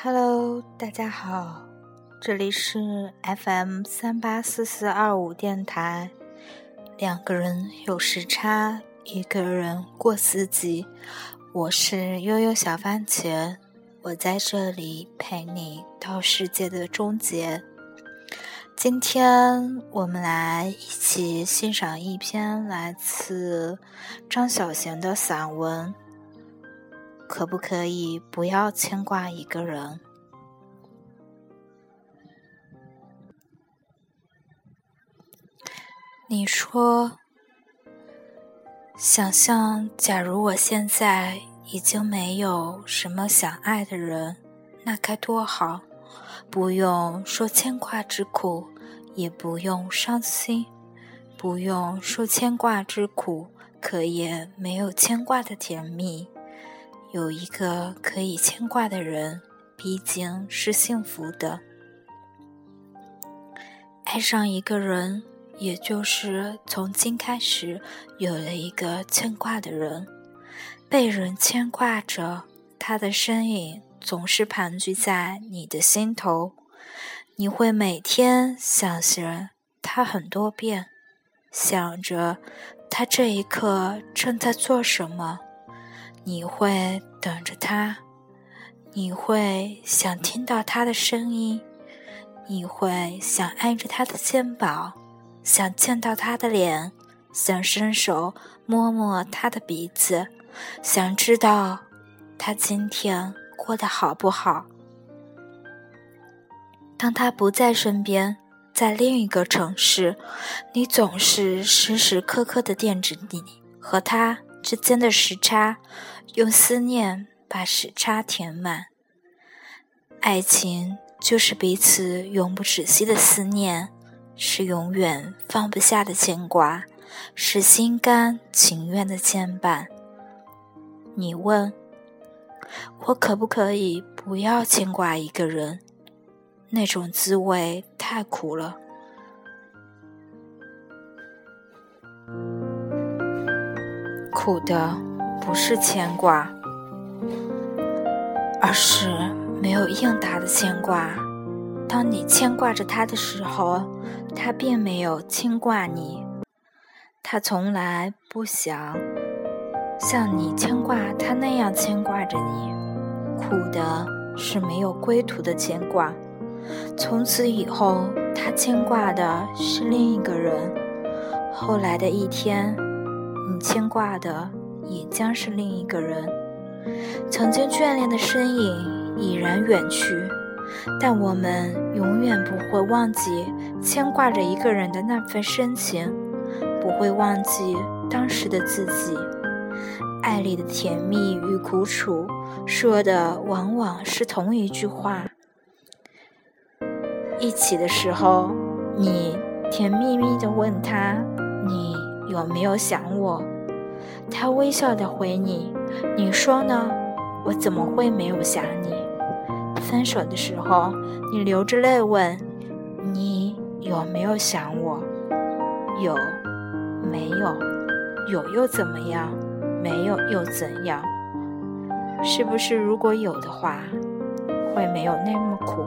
Hello，大家好，这里是 FM 三八四四二五电台。两个人有时差，一个人过四季。我是悠悠小番茄，我在这里陪你到世界的终结。今天我们来一起欣赏一篇来自张小娴的散文。可不可以不要牵挂一个人？你说，想象假如我现在已经没有什么想爱的人，那该多好！不用说牵挂之苦，也不用伤心，不用说牵挂之苦，可也没有牵挂的甜蜜。有一个可以牵挂的人，毕竟是幸福的。爱上一个人，也就是从今开始有了一个牵挂的人，被人牵挂着，他的身影总是盘踞在你的心头，你会每天想着他很多遍，想着他这一刻正在做什么。你会等着他，你会想听到他的声音，你会想挨着他的肩膀，想见到他的脸，想伸手摸摸他的鼻子，想知道他今天过得好不好。当他不在身边，在另一个城市，你总是时时刻刻的惦着你和他。之间的时差，用思念把时差填满。爱情就是彼此永不止息的思念，是永远放不下的牵挂，是心甘情愿的牵绊。你问，我可不可以不要牵挂一个人？那种滋味太苦了。苦的不是牵挂，而是没有应答的牵挂。当你牵挂着他的时候，他并没有牵挂你，他从来不想像你牵挂他那样牵挂着你。苦的是没有归途的牵挂，从此以后，他牵挂的是另一个人。后来的一天。你牵挂的也将是另一个人，曾经眷恋的身影已然远去，但我们永远不会忘记牵挂着一个人的那份深情，不会忘记当时的自己。爱里的甜蜜与苦楚，说的往往是同一句话。一起的时候，你甜蜜蜜的问他，你。有没有想我？他微笑的回你：“你说呢？我怎么会没有想你？”分手的时候，你流着泪问：“你有没有想我？”有，没有？有又怎么样？没有又怎样？是不是如果有的话，会没有那么苦？